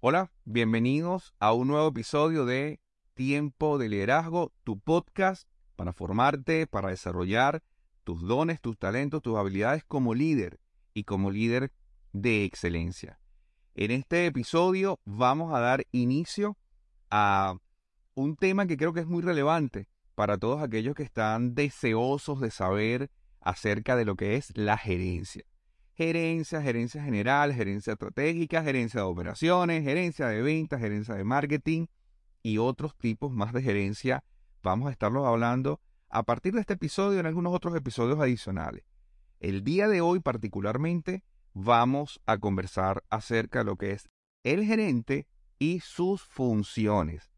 Hola, bienvenidos a un nuevo episodio de Tiempo de Liderazgo, tu podcast para formarte, para desarrollar tus dones, tus talentos, tus habilidades como líder y como líder de excelencia. En este episodio vamos a dar inicio a un tema que creo que es muy relevante para todos aquellos que están deseosos de saber acerca de lo que es la gerencia. Gerencia, gerencia general, gerencia estratégica, gerencia de operaciones, gerencia de ventas, gerencia de marketing y otros tipos más de gerencia. Vamos a estarlos hablando a partir de este episodio en algunos otros episodios adicionales. El día de hoy particularmente vamos a conversar acerca de lo que es el gerente y sus funciones.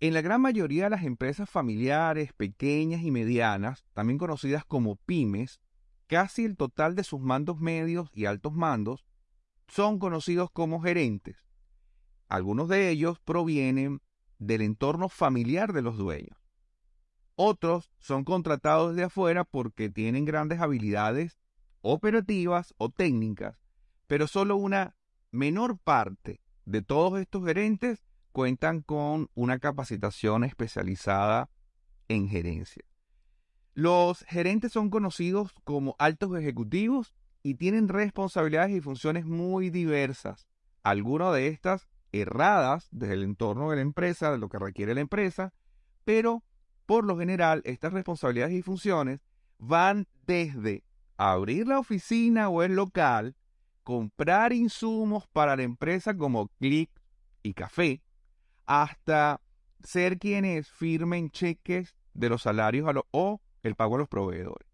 En la gran mayoría de las empresas familiares, pequeñas y medianas, también conocidas como pymes, casi el total de sus mandos medios y altos mandos son conocidos como gerentes. Algunos de ellos provienen del entorno familiar de los dueños. Otros son contratados de afuera porque tienen grandes habilidades operativas o técnicas, pero solo una menor parte de todos estos gerentes cuentan con una capacitación especializada en gerencia. Los gerentes son conocidos como altos ejecutivos y tienen responsabilidades y funciones muy diversas, algunas de estas erradas desde el entorno de la empresa, de lo que requiere la empresa, pero por lo general estas responsabilidades y funciones van desde abrir la oficina o el local, comprar insumos para la empresa como clic y café, hasta ser quienes firmen cheques de los salarios a o el pago a los proveedores.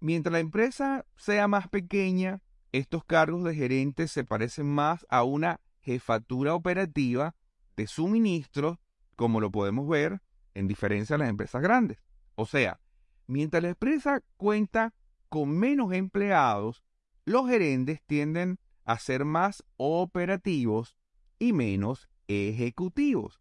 Mientras la empresa sea más pequeña, estos cargos de gerente se parecen más a una jefatura operativa de suministros, como lo podemos ver en diferencia a las empresas grandes. O sea, mientras la empresa cuenta con menos empleados, los gerentes tienden a ser más operativos y menos ejecutivos.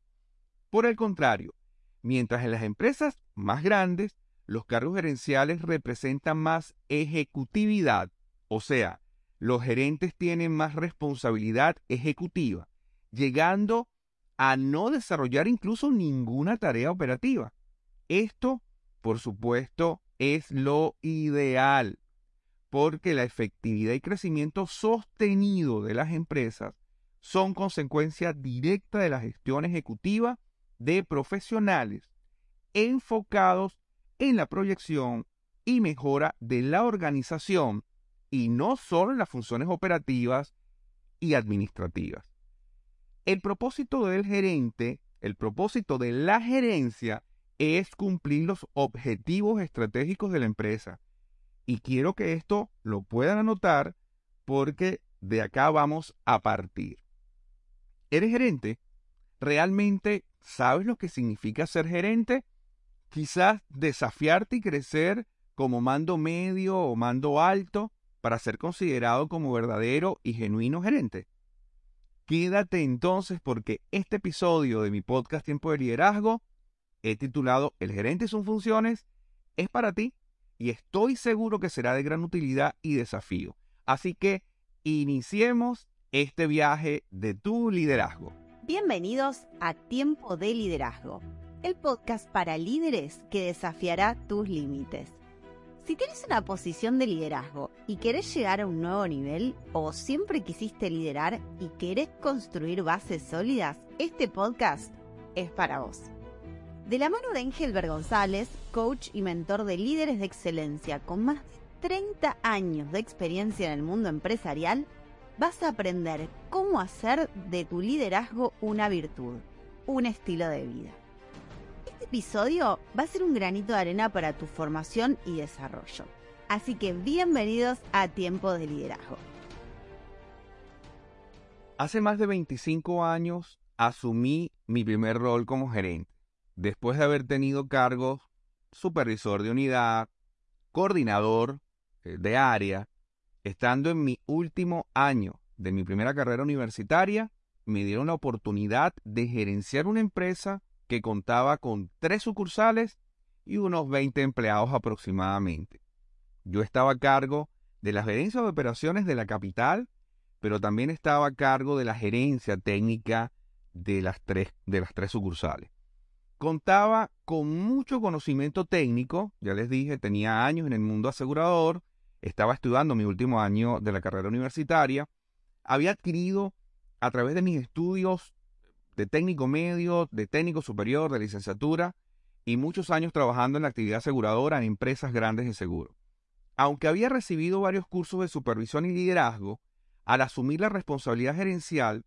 Por el contrario, mientras en las empresas más grandes los cargos gerenciales representan más ejecutividad, o sea, los gerentes tienen más responsabilidad ejecutiva, llegando a no desarrollar incluso ninguna tarea operativa. Esto, por supuesto, es lo ideal, porque la efectividad y crecimiento sostenido de las empresas son consecuencia directa de la gestión ejecutiva de profesionales enfocados en la proyección y mejora de la organización y no solo en las funciones operativas y administrativas. El propósito del gerente, el propósito de la gerencia es cumplir los objetivos estratégicos de la empresa. Y quiero que esto lo puedan anotar porque de acá vamos a partir. ¿Eres gerente? ¿Realmente sabes lo que significa ser gerente? Quizás desafiarte y crecer como mando medio o mando alto para ser considerado como verdadero y genuino gerente. Quédate entonces porque este episodio de mi podcast Tiempo de Liderazgo he titulado El gerente y sus funciones es para ti y estoy seguro que será de gran utilidad y desafío. Así que iniciemos este viaje de tu liderazgo. Bienvenidos a Tiempo de Liderazgo, el podcast para líderes que desafiará tus límites. Si tienes una posición de liderazgo y querés llegar a un nuevo nivel o siempre quisiste liderar y querés construir bases sólidas, este podcast es para vos. De la mano de Engelbert González, coach y mentor de líderes de excelencia con más de 30 años de experiencia en el mundo empresarial, vas a aprender cómo hacer de tu liderazgo una virtud, un estilo de vida. Este episodio va a ser un granito de arena para tu formación y desarrollo. Así que bienvenidos a Tiempo de Liderazgo. Hace más de 25 años asumí mi primer rol como gerente, después de haber tenido cargos supervisor de unidad, coordinador eh, de área, Estando en mi último año de mi primera carrera universitaria, me dieron la oportunidad de gerenciar una empresa que contaba con tres sucursales y unos 20 empleados aproximadamente. Yo estaba a cargo de la gerencia de operaciones de la capital, pero también estaba a cargo de la gerencia técnica de las tres, de las tres sucursales. Contaba con mucho conocimiento técnico, ya les dije, tenía años en el mundo asegurador, estaba estudiando mi último año de la carrera universitaria, había adquirido a través de mis estudios de técnico medio, de técnico superior, de licenciatura y muchos años trabajando en la actividad aseguradora en empresas grandes de seguro. Aunque había recibido varios cursos de supervisión y liderazgo, al asumir la responsabilidad gerencial,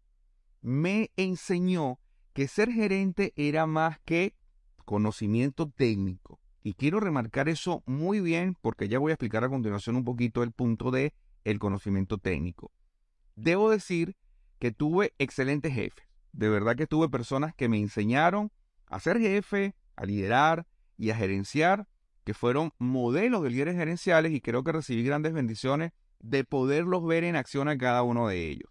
me enseñó que ser gerente era más que conocimiento técnico. Y quiero remarcar eso muy bien porque ya voy a explicar a continuación un poquito el punto de el conocimiento técnico. Debo decir que tuve excelentes jefes. De verdad que tuve personas que me enseñaron a ser jefe, a liderar y a gerenciar, que fueron modelos de líderes gerenciales y creo que recibí grandes bendiciones de poderlos ver en acción a cada uno de ellos.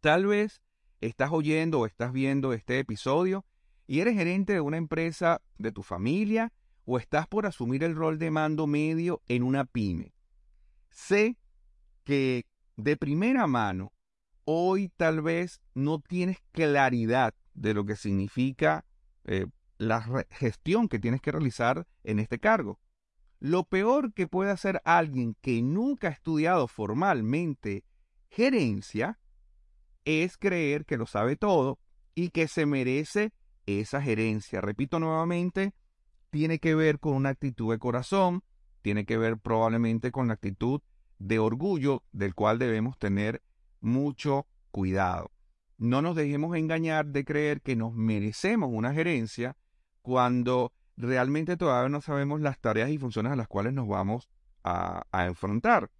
Tal vez estás oyendo o estás viendo este episodio y eres gerente de una empresa de tu familia o estás por asumir el rol de mando medio en una pyme. Sé que de primera mano hoy tal vez no tienes claridad de lo que significa eh, la gestión que tienes que realizar en este cargo. Lo peor que puede hacer alguien que nunca ha estudiado formalmente gerencia es creer que lo sabe todo y que se merece esa gerencia. Repito nuevamente, tiene que ver con una actitud de corazón, tiene que ver probablemente con la actitud de orgullo del cual debemos tener mucho cuidado. No nos dejemos engañar de creer que nos merecemos una gerencia cuando realmente todavía no sabemos las tareas y funciones a las cuales nos vamos a, enfrentar.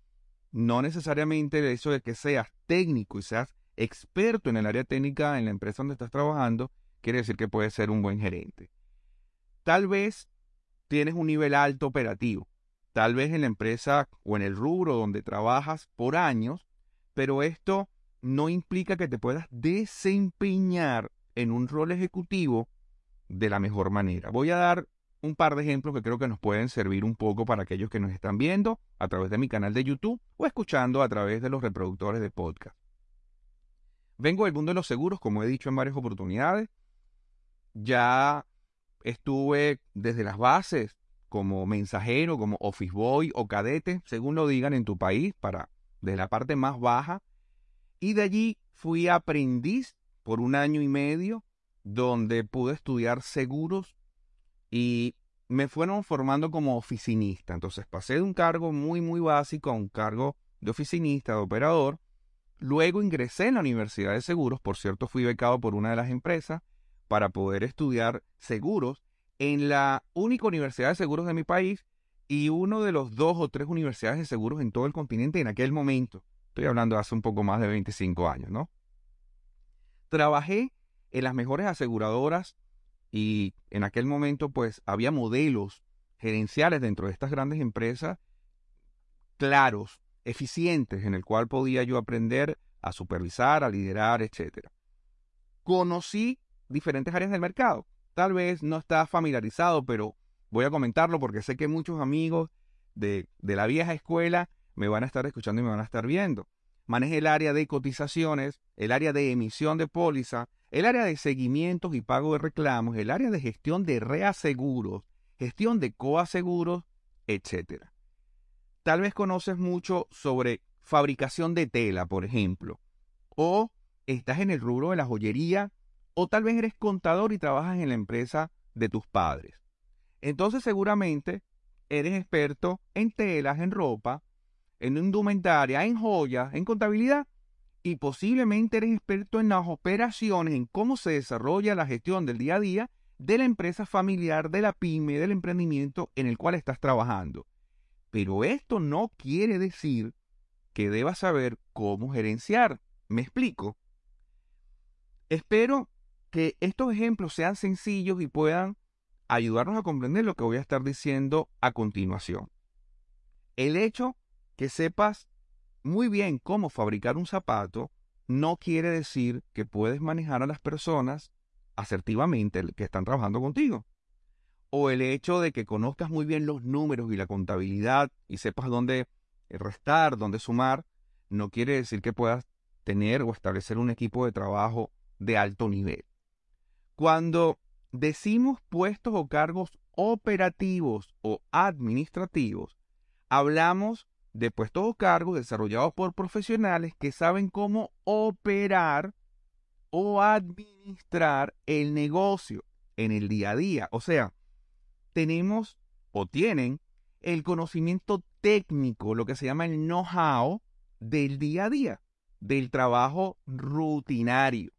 No necesariamente el hecho de que seas técnico y seas experto en el área técnica en la empresa donde estás trabajando, quiere decir que puedes ser un buen gerente. Tal vez tienes un nivel alto operativo, tal vez en la empresa o en el rubro donde trabajas por años, pero esto no implica que te puedas desempeñar en un rol ejecutivo de la mejor manera. Voy a dar un par de ejemplos que creo que nos pueden servir un poco para aquellos que nos están viendo a través de mi canal de YouTube o escuchando a través de los reproductores de podcast. Vengo del mundo de los seguros, como he dicho en varias oportunidades. Ya estuve desde las bases como mensajero, como office boy o cadete, según lo digan en tu país, para desde la parte más baja. Y de allí fui aprendiz por un año y medio donde pude estudiar seguros y me fueron formando como oficinista. Entonces pasé de un cargo muy, muy básico a un cargo de oficinista, de operador. Luego ingresé en la Universidad de Seguros, por cierto fui becado por una de las empresas para poder estudiar seguros en la única universidad de seguros de mi país y uno de los dos o tres universidades de seguros en todo el continente en aquel momento. Estoy hablando de hace un poco más de 25 años, ¿no? Trabajé en las mejores aseguradoras y en aquel momento pues había modelos gerenciales dentro de estas grandes empresas claros, eficientes, en el cual podía yo aprender a supervisar, a liderar, etc. Conocí diferentes áreas del mercado. Tal vez no está familiarizado, pero voy a comentarlo porque sé que muchos amigos de, de la vieja escuela me van a estar escuchando y me van a estar viendo. Manejé el área de cotizaciones, el área de emisión de póliza, el área de seguimientos y pago de reclamos, el área de gestión de reaseguros, gestión de coaseguros, etc. Tal vez conoces mucho sobre fabricación de tela, por ejemplo, o estás en el rubro de la joyería, o tal vez eres contador y trabajas en la empresa de tus padres. Entonces seguramente eres experto en telas, en ropa, en indumentaria, en joyas, en contabilidad y posiblemente eres experto en las operaciones, en cómo se desarrolla la gestión del día a día de la empresa familiar, de la pyme, del emprendimiento en el cual estás trabajando. Pero esto no quiere decir que debas saber cómo gerenciar. ¿Me explico? Espero que estos ejemplos sean sencillos y puedan ayudarnos a comprender lo que voy a estar diciendo a continuación. El hecho que sepas muy bien cómo fabricar un zapato, no quiere decir que puedes manejar a las personas asertivamente que están trabajando contigo. O el hecho de que conozcas muy bien los números y la contabilidad y sepas dónde restar, dónde sumar, no quiere decir que puedas tener o establecer un equipo de trabajo de alto nivel. Cuando decimos puestos o cargos operativos o administrativos, hablamos de puestos o cargos desarrollados por profesionales que saben cómo operar o administrar el negocio en el día a día. O sea, tenemos o tienen el conocimiento técnico, lo que se llama el know-how del día a día, del trabajo rutinario.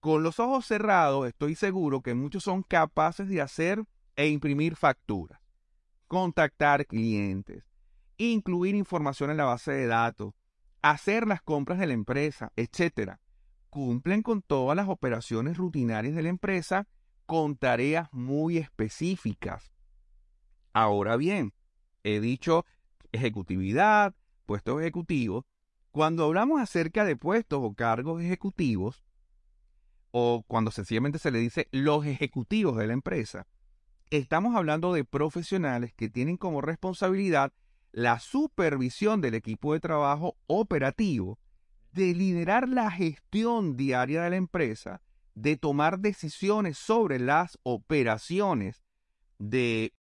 Con los ojos cerrados, estoy seguro que muchos son capaces de hacer e imprimir facturas, contactar clientes, incluir información en la base de datos, hacer las compras de la empresa, etc. Cumplen con todas las operaciones rutinarias de la empresa con tareas muy específicas. Ahora bien, he dicho ejecutividad, puestos ejecutivos. Cuando hablamos acerca de puestos o cargos ejecutivos, o cuando sencillamente se le dice los ejecutivos de la empresa, estamos hablando de profesionales que tienen como responsabilidad la supervisión del equipo de trabajo operativo, de liderar la gestión diaria de la empresa, de tomar decisiones sobre las operaciones, de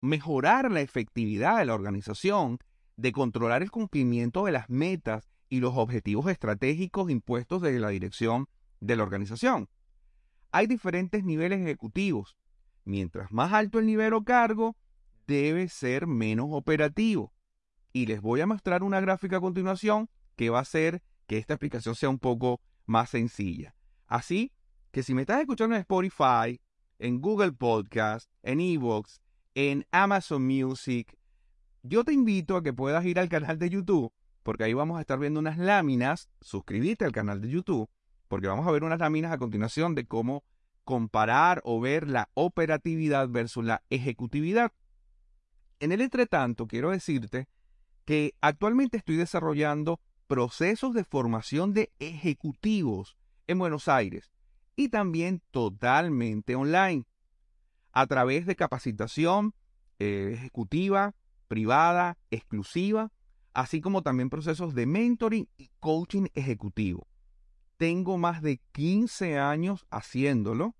mejorar la efectividad de la organización, de controlar el cumplimiento de las metas y los objetivos estratégicos impuestos desde la dirección de la organización. Hay diferentes niveles ejecutivos. Mientras más alto el nivel o cargo, debe ser menos operativo. Y les voy a mostrar una gráfica a continuación que va a hacer que esta explicación sea un poco más sencilla. Así que si me estás escuchando en Spotify, en Google Podcast, en Evox, en Amazon Music, yo te invito a que puedas ir al canal de YouTube, porque ahí vamos a estar viendo unas láminas, suscríbete al canal de YouTube, porque vamos a ver unas láminas a continuación de cómo comparar o ver la operatividad versus la ejecutividad. En el entretanto, quiero decirte que actualmente estoy desarrollando procesos de formación de ejecutivos en Buenos Aires y también totalmente online a través de capacitación eh, ejecutiva, privada, exclusiva, así como también procesos de mentoring y coaching ejecutivo. Tengo más de 15 años haciéndolo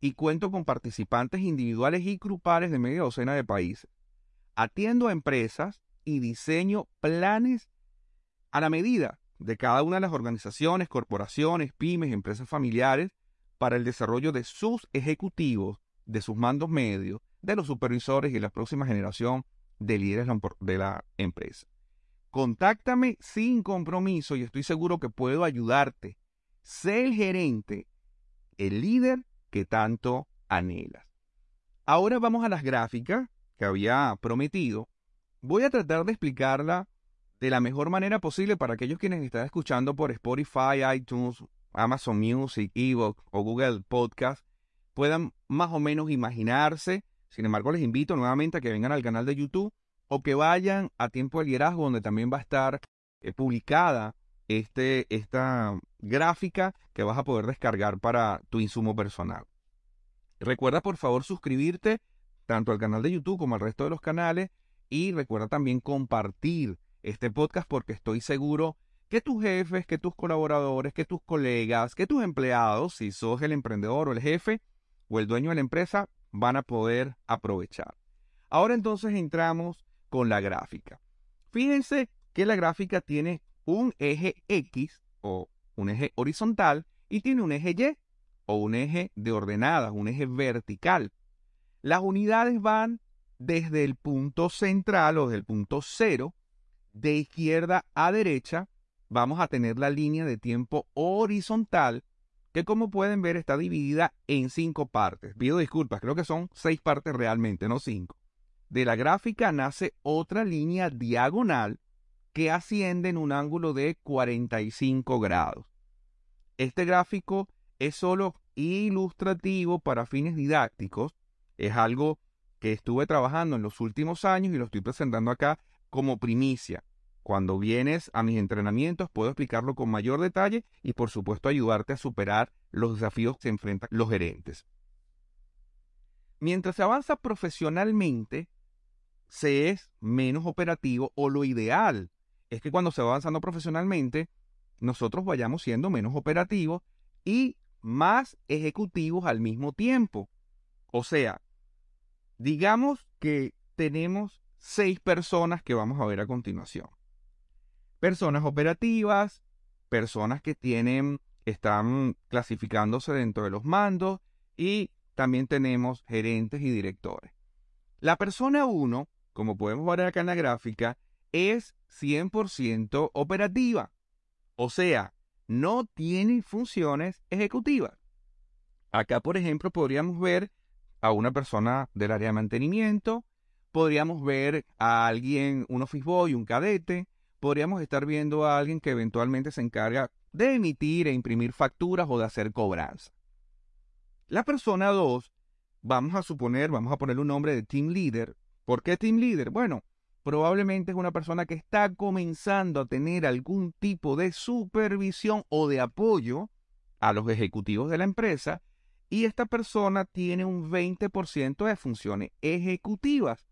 y cuento con participantes individuales y grupales de media docena de países. Atiendo a empresas y diseño planes a la medida de cada una de las organizaciones, corporaciones, pymes, empresas familiares para el desarrollo de sus ejecutivos de sus mandos medios, de los supervisores y la próxima generación de líderes de la empresa. Contáctame sin compromiso y estoy seguro que puedo ayudarte. Sé el gerente, el líder que tanto anhelas. Ahora vamos a las gráficas que había prometido. Voy a tratar de explicarla de la mejor manera posible para aquellos quienes están escuchando por Spotify, iTunes, Amazon Music, Evox o Google Podcast puedan más o menos imaginarse. Sin embargo, les invito nuevamente a que vengan al canal de YouTube o que vayan a Tiempo de Liderazgo, donde también va a estar eh, publicada este, esta gráfica que vas a poder descargar para tu insumo personal. Recuerda por favor suscribirte tanto al canal de YouTube como al resto de los canales y recuerda también compartir este podcast porque estoy seguro que tus jefes, que tus colaboradores, que tus colegas, que tus empleados, si sos el emprendedor o el jefe, o el dueño de la empresa van a poder aprovechar. Ahora entonces entramos con la gráfica. Fíjense que la gráfica tiene un eje X o un eje horizontal y tiene un eje Y o un eje de ordenadas, un eje vertical. Las unidades van desde el punto central o desde el punto cero, de izquierda a derecha, vamos a tener la línea de tiempo horizontal que como pueden ver está dividida en cinco partes. Pido disculpas, creo que son seis partes realmente, no cinco. De la gráfica nace otra línea diagonal que asciende en un ángulo de 45 grados. Este gráfico es solo ilustrativo para fines didácticos, es algo que estuve trabajando en los últimos años y lo estoy presentando acá como primicia. Cuando vienes a mis entrenamientos puedo explicarlo con mayor detalle y por supuesto ayudarte a superar los desafíos que se enfrentan los gerentes. Mientras se avanza profesionalmente, se es menos operativo o lo ideal es que cuando se va avanzando profesionalmente nosotros vayamos siendo menos operativos y más ejecutivos al mismo tiempo. O sea, digamos que tenemos seis personas que vamos a ver a continuación. Personas operativas, personas que tienen, están clasificándose dentro de los mandos y también tenemos gerentes y directores. La persona 1, como podemos ver acá en la gráfica, es 100% operativa. O sea, no tiene funciones ejecutivas. Acá, por ejemplo, podríamos ver a una persona del área de mantenimiento, podríamos ver a alguien, un office boy, un cadete, podríamos estar viendo a alguien que eventualmente se encarga de emitir e imprimir facturas o de hacer cobranza. La persona 2, vamos a suponer, vamos a ponerle un nombre de team leader. ¿Por qué team leader? Bueno, probablemente es una persona que está comenzando a tener algún tipo de supervisión o de apoyo a los ejecutivos de la empresa y esta persona tiene un 20% de funciones ejecutivas.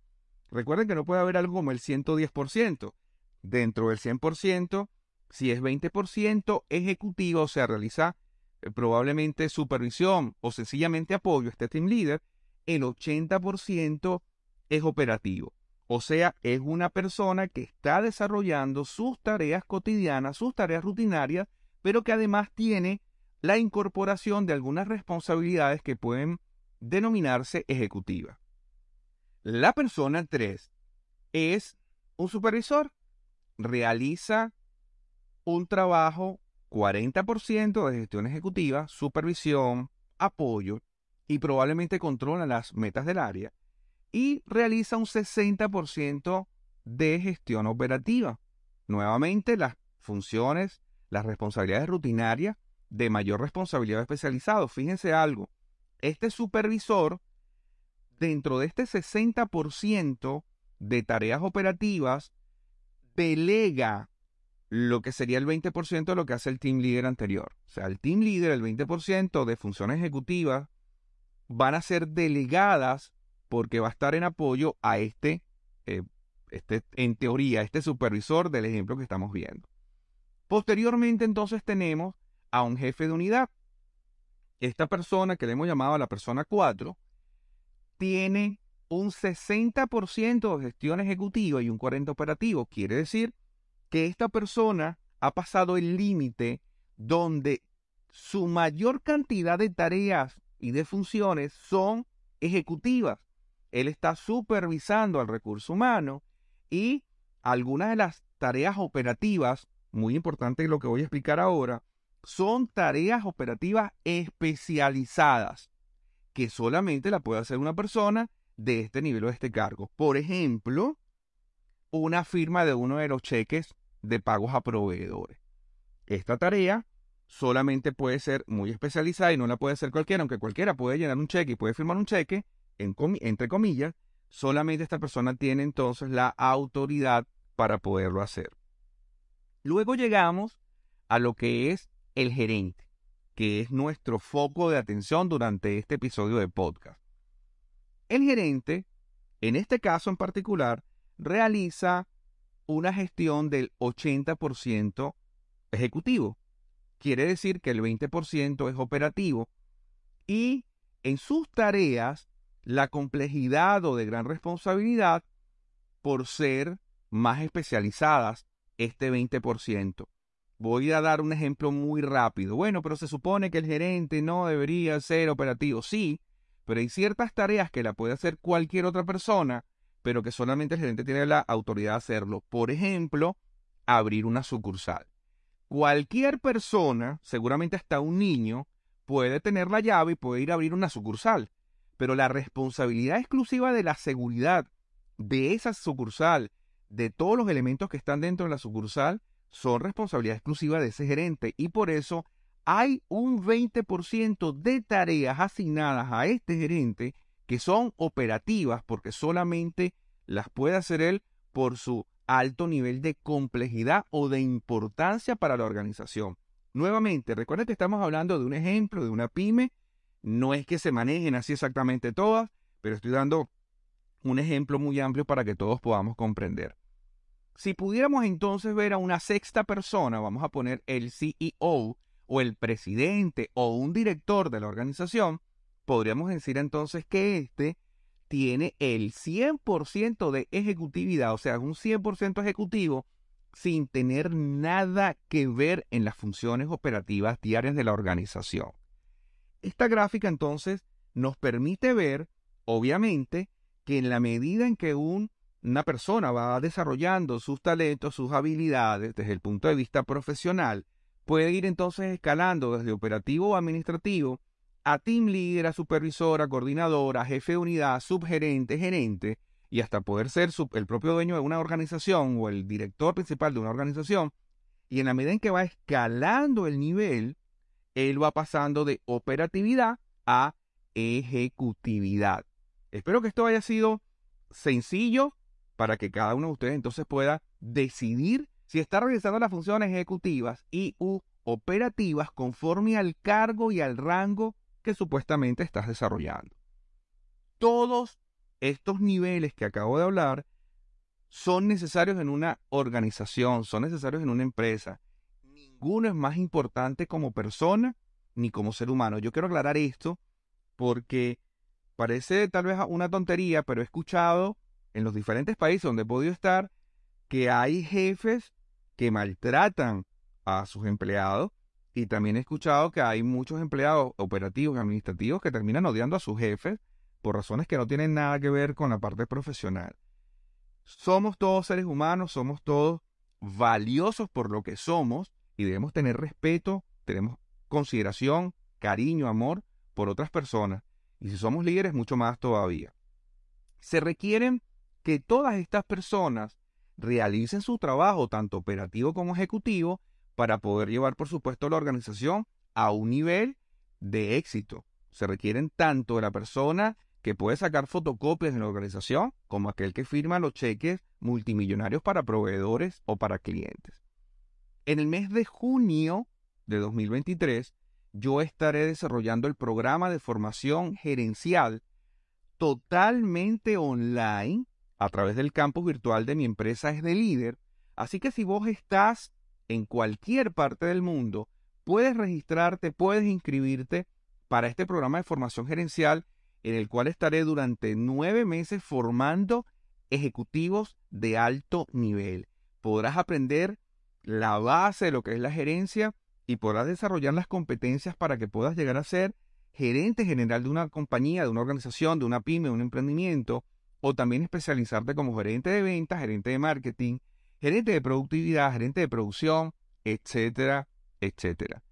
Recuerden que no puede haber algo como el 110%. Dentro del 100%, si es 20% ejecutivo, o sea, realiza eh, probablemente supervisión o sencillamente apoyo a este team leader, el 80% es operativo. O sea, es una persona que está desarrollando sus tareas cotidianas, sus tareas rutinarias, pero que además tiene la incorporación de algunas responsabilidades que pueden denominarse ejecutivas. La persona 3 es un supervisor, realiza un trabajo 40% de gestión ejecutiva, supervisión, apoyo y probablemente controla las metas del área y realiza un 60% de gestión operativa. Nuevamente, las funciones, las responsabilidades rutinarias de mayor responsabilidad especializado. Fíjense algo, este supervisor, dentro de este 60% de tareas operativas, delega lo que sería el 20% de lo que hace el team leader anterior. O sea, el team leader, el 20% de funciones ejecutivas, van a ser delegadas porque va a estar en apoyo a este, eh, este, en teoría, este supervisor del ejemplo que estamos viendo. Posteriormente entonces tenemos a un jefe de unidad. Esta persona que le hemos llamado a la persona 4 tiene un 60% de gestión ejecutiva y un 40% operativo. Quiere decir que esta persona ha pasado el límite donde su mayor cantidad de tareas y de funciones son ejecutivas. Él está supervisando al recurso humano y algunas de las tareas operativas, muy importante lo que voy a explicar ahora, son tareas operativas especializadas que solamente la puede hacer una persona de este nivel o de este cargo. Por ejemplo, una firma de uno de los cheques de pagos a proveedores. Esta tarea solamente puede ser muy especializada y no la puede hacer cualquiera, aunque cualquiera puede llenar un cheque y puede firmar un cheque, entre comillas, solamente esta persona tiene entonces la autoridad para poderlo hacer. Luego llegamos a lo que es el gerente, que es nuestro foco de atención durante este episodio de podcast. El gerente, en este caso en particular, realiza una gestión del 80% ejecutivo. Quiere decir que el 20% es operativo y en sus tareas la complejidad o de gran responsabilidad por ser más especializadas este 20%. Voy a dar un ejemplo muy rápido. Bueno, pero se supone que el gerente no debería ser operativo. Sí, pero hay ciertas tareas que la puede hacer cualquier otra persona, pero que solamente el gerente tiene la autoridad de hacerlo. Por ejemplo, abrir una sucursal. Cualquier persona, seguramente hasta un niño, puede tener la llave y puede ir a abrir una sucursal pero la responsabilidad exclusiva de la seguridad de esa sucursal, de todos los elementos que están dentro de la sucursal, son responsabilidad exclusiva de ese gerente y por eso hay un 20% de tareas asignadas a este gerente que son operativas porque solamente las puede hacer él por su alto nivel de complejidad o de importancia para la organización. Nuevamente, recuerden que estamos hablando de un ejemplo de una pyme no es que se manejen así exactamente todas, pero estoy dando un ejemplo muy amplio para que todos podamos comprender. Si pudiéramos entonces ver a una sexta persona, vamos a poner el CEO o el presidente o un director de la organización, podríamos decir entonces que éste tiene el 100% de ejecutividad, o sea, un 100% ejecutivo sin tener nada que ver en las funciones operativas diarias de la organización. Esta gráfica entonces nos permite ver, obviamente, que en la medida en que una persona va desarrollando sus talentos, sus habilidades desde el punto de vista profesional, puede ir entonces escalando desde operativo o administrativo a team leader, a supervisora, coordinadora, jefe de unidad, subgerente, gerente, y hasta poder ser el propio dueño de una organización o el director principal de una organización. Y en la medida en que va escalando el nivel, él va pasando de operatividad a ejecutividad. Espero que esto haya sido sencillo para que cada uno de ustedes entonces pueda decidir si está realizando las funciones ejecutivas y u operativas conforme al cargo y al rango que supuestamente estás desarrollando. Todos estos niveles que acabo de hablar son necesarios en una organización, son necesarios en una empresa. Ninguno es más importante como persona ni como ser humano. Yo quiero aclarar esto porque parece tal vez una tontería, pero he escuchado en los diferentes países donde he podido estar que hay jefes que maltratan a sus empleados y también he escuchado que hay muchos empleados operativos y administrativos que terminan odiando a sus jefes por razones que no tienen nada que ver con la parte profesional. Somos todos seres humanos, somos todos valiosos por lo que somos y debemos tener respeto, tenemos consideración, cariño, amor por otras personas. Y si somos líderes, mucho más todavía. Se requieren que todas estas personas realicen su trabajo, tanto operativo como ejecutivo, para poder llevar, por supuesto, la organización a un nivel de éxito. Se requieren tanto de la persona que puede sacar fotocopias en la organización como aquel que firma los cheques multimillonarios para proveedores o para clientes. En el mes de junio de 2023, yo estaré desarrollando el programa de formación gerencial totalmente online a través del campus virtual de mi empresa es de líder. Así que si vos estás en cualquier parte del mundo, puedes registrarte, puedes inscribirte para este programa de formación gerencial en el cual estaré durante nueve meses formando ejecutivos de alto nivel. Podrás aprender la base de lo que es la gerencia y podrás desarrollar las competencias para que puedas llegar a ser gerente general de una compañía, de una organización, de una pyme, de un emprendimiento, o también especializarte como gerente de ventas, gerente de marketing, gerente de productividad, gerente de producción, etcétera, etcétera.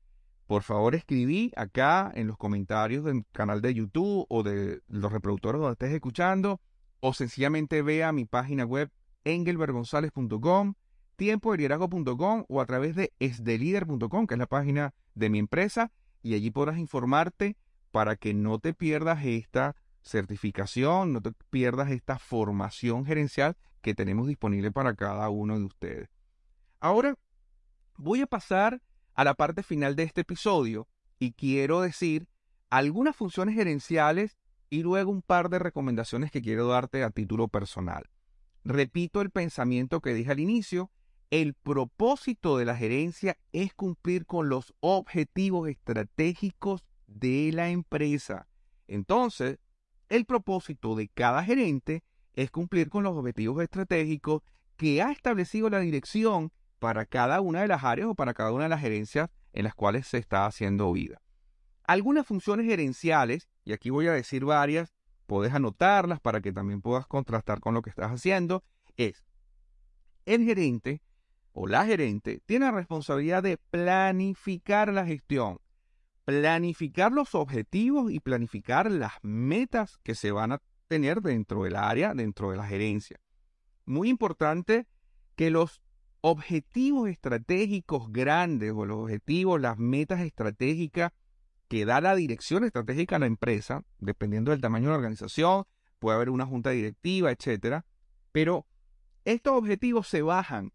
Por favor, escribí acá en los comentarios del canal de YouTube o de los reproductores donde estés escuchando, o sencillamente vea mi página web engelbergonzalez.com, tiempodeliderazgo.com o a través de esdelider.com, que es la página de mi empresa, y allí podrás informarte para que no te pierdas esta certificación, no te pierdas esta formación gerencial que tenemos disponible para cada uno de ustedes. Ahora voy a pasar a la parte final de este episodio y quiero decir algunas funciones gerenciales y luego un par de recomendaciones que quiero darte a título personal. Repito el pensamiento que dije al inicio, el propósito de la gerencia es cumplir con los objetivos estratégicos de la empresa. Entonces, el propósito de cada gerente es cumplir con los objetivos estratégicos que ha establecido la dirección para cada una de las áreas o para cada una de las gerencias en las cuales se está haciendo vida. Algunas funciones gerenciales, y aquí voy a decir varias, puedes anotarlas para que también puedas contrastar con lo que estás haciendo, es el gerente o la gerente tiene la responsabilidad de planificar la gestión, planificar los objetivos y planificar las metas que se van a tener dentro del área, dentro de la gerencia. Muy importante que los objetivos estratégicos grandes o los objetivos, las metas estratégicas que da la dirección estratégica a la empresa, dependiendo del tamaño de la organización, puede haber una junta directiva, etcétera, pero estos objetivos se bajan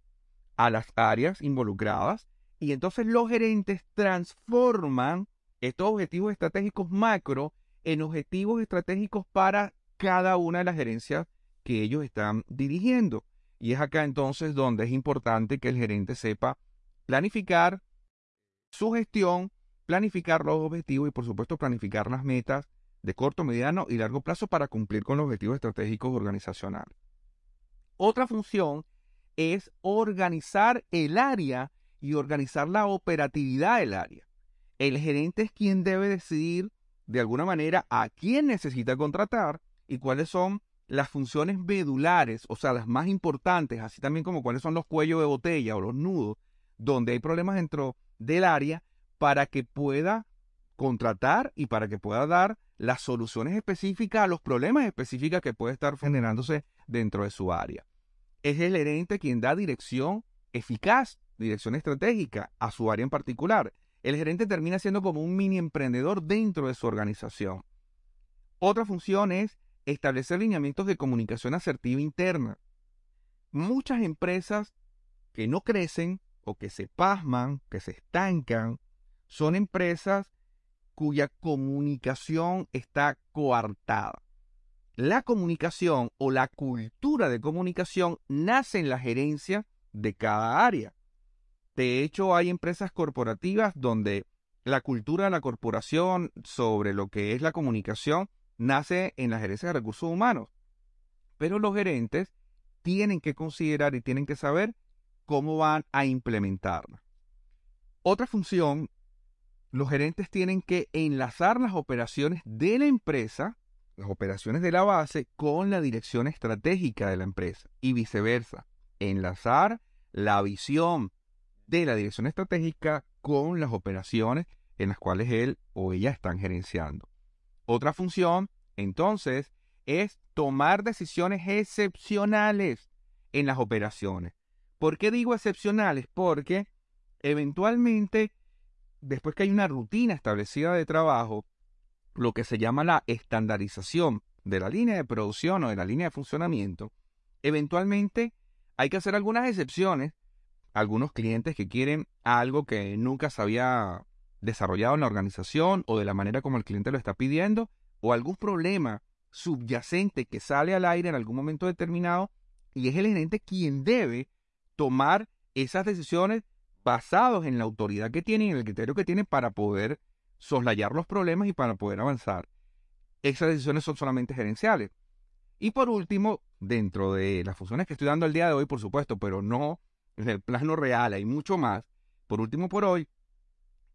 a las áreas involucradas y entonces los gerentes transforman estos objetivos estratégicos macro en objetivos estratégicos para cada una de las gerencias que ellos están dirigiendo. Y es acá entonces donde es importante que el gerente sepa planificar su gestión, planificar los objetivos y por supuesto planificar las metas de corto, mediano y largo plazo para cumplir con los objetivos estratégicos organizacionales. Otra función es organizar el área y organizar la operatividad del área. El gerente es quien debe decidir de alguna manera a quién necesita contratar y cuáles son las funciones medulares, o sea, las más importantes, así también como cuáles son los cuellos de botella o los nudos, donde hay problemas dentro del área para que pueda contratar y para que pueda dar las soluciones específicas a los problemas específicos que puede estar generándose dentro de su área. Es el gerente quien da dirección eficaz, dirección estratégica a su área en particular. El gerente termina siendo como un mini emprendedor dentro de su organización. Otra función es establecer lineamientos de comunicación asertiva interna. Muchas empresas que no crecen o que se pasman, que se estancan, son empresas cuya comunicación está coartada. La comunicación o la cultura de comunicación nace en la gerencia de cada área. De hecho, hay empresas corporativas donde la cultura de la corporación sobre lo que es la comunicación nace en la gerencia de recursos humanos. Pero los gerentes tienen que considerar y tienen que saber cómo van a implementarla. Otra función, los gerentes tienen que enlazar las operaciones de la empresa, las operaciones de la base, con la dirección estratégica de la empresa y viceversa. Enlazar la visión de la dirección estratégica con las operaciones en las cuales él o ella están gerenciando. Otra función, entonces, es tomar decisiones excepcionales en las operaciones. ¿Por qué digo excepcionales? Porque eventualmente, después que hay una rutina establecida de trabajo, lo que se llama la estandarización de la línea de producción o de la línea de funcionamiento, eventualmente hay que hacer algunas excepciones. Algunos clientes que quieren algo que nunca se había desarrollado en la organización o de la manera como el cliente lo está pidiendo, o algún problema subyacente que sale al aire en algún momento determinado, y es el gerente quien debe tomar esas decisiones basados en la autoridad que tiene y en el criterio que tiene para poder soslayar los problemas y para poder avanzar. Esas decisiones son solamente gerenciales. Y por último, dentro de las funciones que estoy dando el día de hoy, por supuesto, pero no en el plano real, hay mucho más. Por último, por hoy,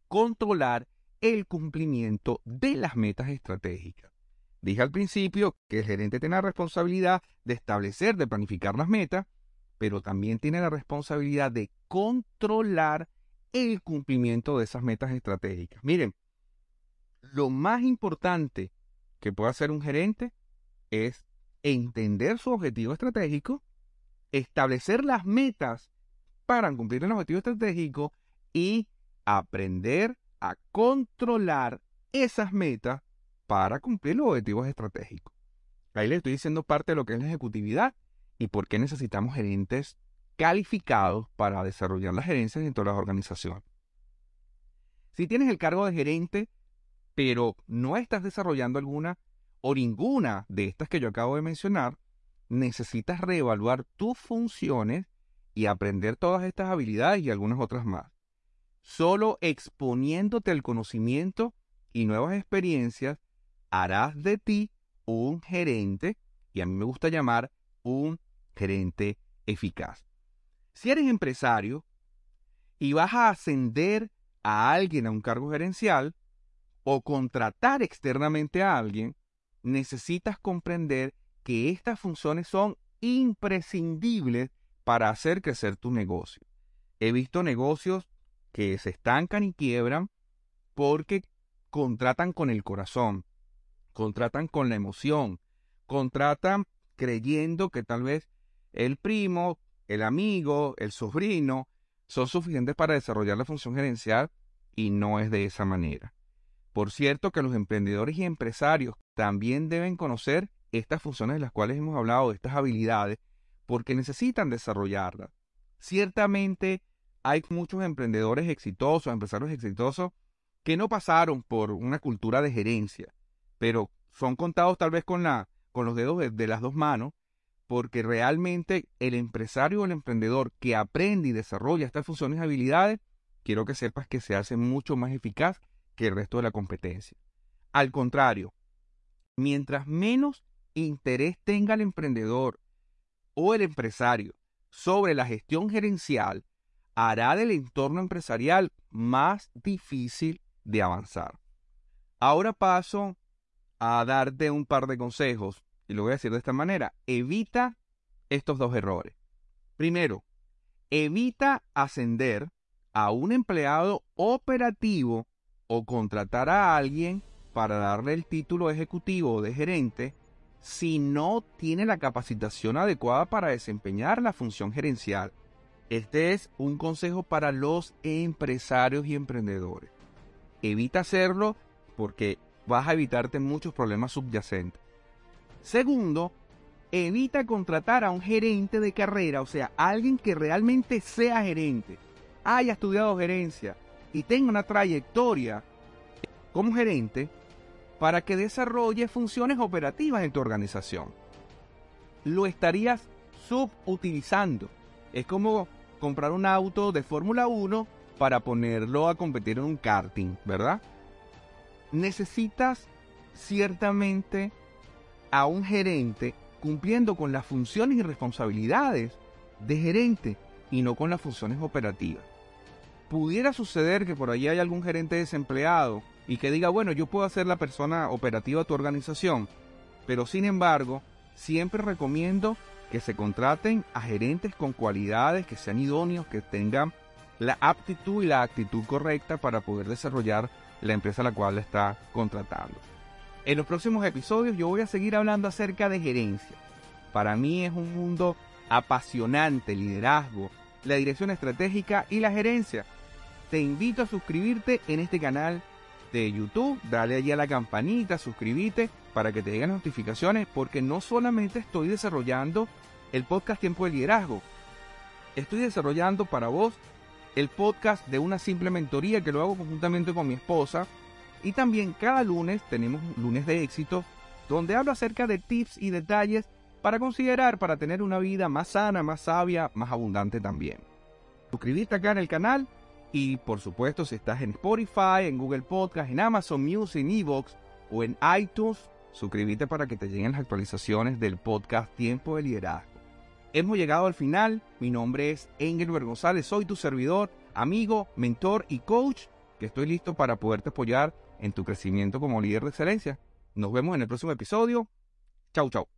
controlar el cumplimiento de las metas estratégicas. Dije al principio que el gerente tiene la responsabilidad de establecer, de planificar las metas, pero también tiene la responsabilidad de controlar el cumplimiento de esas metas estratégicas. Miren, lo más importante que puede hacer un gerente es entender su objetivo estratégico, establecer las metas para cumplir el objetivo estratégico y aprender a controlar esas metas para cumplir los objetivos estratégicos. Ahí le estoy diciendo parte de lo que es la ejecutividad y por qué necesitamos gerentes calificados para desarrollar las gerencias dentro de las organizaciones. Si tienes el cargo de gerente, pero no estás desarrollando alguna o ninguna de estas que yo acabo de mencionar, necesitas reevaluar tus funciones y aprender todas estas habilidades y algunas otras más. Solo exponiéndote al conocimiento y nuevas experiencias harás de ti un gerente, y a mí me gusta llamar un gerente eficaz. Si eres empresario y vas a ascender a alguien a un cargo gerencial o contratar externamente a alguien, necesitas comprender que estas funciones son imprescindibles para hacer crecer tu negocio. He visto negocios que se estancan y quiebran porque contratan con el corazón, contratan con la emoción, contratan creyendo que tal vez el primo, el amigo, el sobrino son suficientes para desarrollar la función gerencial y no es de esa manera. Por cierto que los emprendedores y empresarios también deben conocer estas funciones de las cuales hemos hablado, estas habilidades, porque necesitan desarrollarlas. Ciertamente hay muchos emprendedores exitosos, empresarios exitosos, que no pasaron por una cultura de gerencia, pero son contados tal vez con, la, con los dedos de las dos manos porque realmente el empresario o el emprendedor que aprende y desarrolla estas funciones y habilidades, quiero que sepas que se hace mucho más eficaz que el resto de la competencia. Al contrario, mientras menos interés tenga el emprendedor o el empresario sobre la gestión gerencial, hará del entorno empresarial más difícil de avanzar. Ahora paso a darte un par de consejos y lo voy a decir de esta manera. Evita estos dos errores. Primero, evita ascender a un empleado operativo o contratar a alguien para darle el título ejecutivo de gerente si no tiene la capacitación adecuada para desempeñar la función gerencial. Este es un consejo para los empresarios y emprendedores. Evita hacerlo porque vas a evitarte muchos problemas subyacentes. Segundo, evita contratar a un gerente de carrera, o sea, alguien que realmente sea gerente, haya estudiado gerencia y tenga una trayectoria como gerente para que desarrolle funciones operativas en tu organización. Lo estarías subutilizando. Es como comprar un auto de Fórmula 1 para ponerlo a competir en un karting, ¿verdad? Necesitas ciertamente a un gerente cumpliendo con las funciones y responsabilidades de gerente y no con las funciones operativas. Pudiera suceder que por allí hay algún gerente desempleado y que diga, bueno, yo puedo ser la persona operativa de tu organización, pero sin embargo, siempre recomiendo que se contraten a gerentes con cualidades, que sean idóneos, que tengan la aptitud y la actitud correcta para poder desarrollar la empresa a la cual está contratando. En los próximos episodios yo voy a seguir hablando acerca de gerencia. Para mí es un mundo apasionante, liderazgo, la dirección estratégica y la gerencia. Te invito a suscribirte en este canal de YouTube, dale allí a la campanita, suscríbete para que te lleguen notificaciones, porque no solamente estoy desarrollando el podcast Tiempo de Liderazgo, estoy desarrollando para vos el podcast de una simple mentoría que lo hago conjuntamente con mi esposa y también cada lunes tenemos lunes de éxito, donde hablo acerca de tips y detalles para considerar para tener una vida más sana, más sabia, más abundante también. Suscribirte acá en el canal y por supuesto si estás en Spotify, en Google Podcast, en Amazon Music, en Evox o en iTunes, suscríbete para que te lleguen las actualizaciones del podcast Tiempo de Liderazgo. Hemos llegado al final, mi nombre es Engelbert González, soy tu servidor, amigo, mentor y coach, que estoy listo para poderte apoyar en tu crecimiento como líder de excelencia. Nos vemos en el próximo episodio. Chau, chau.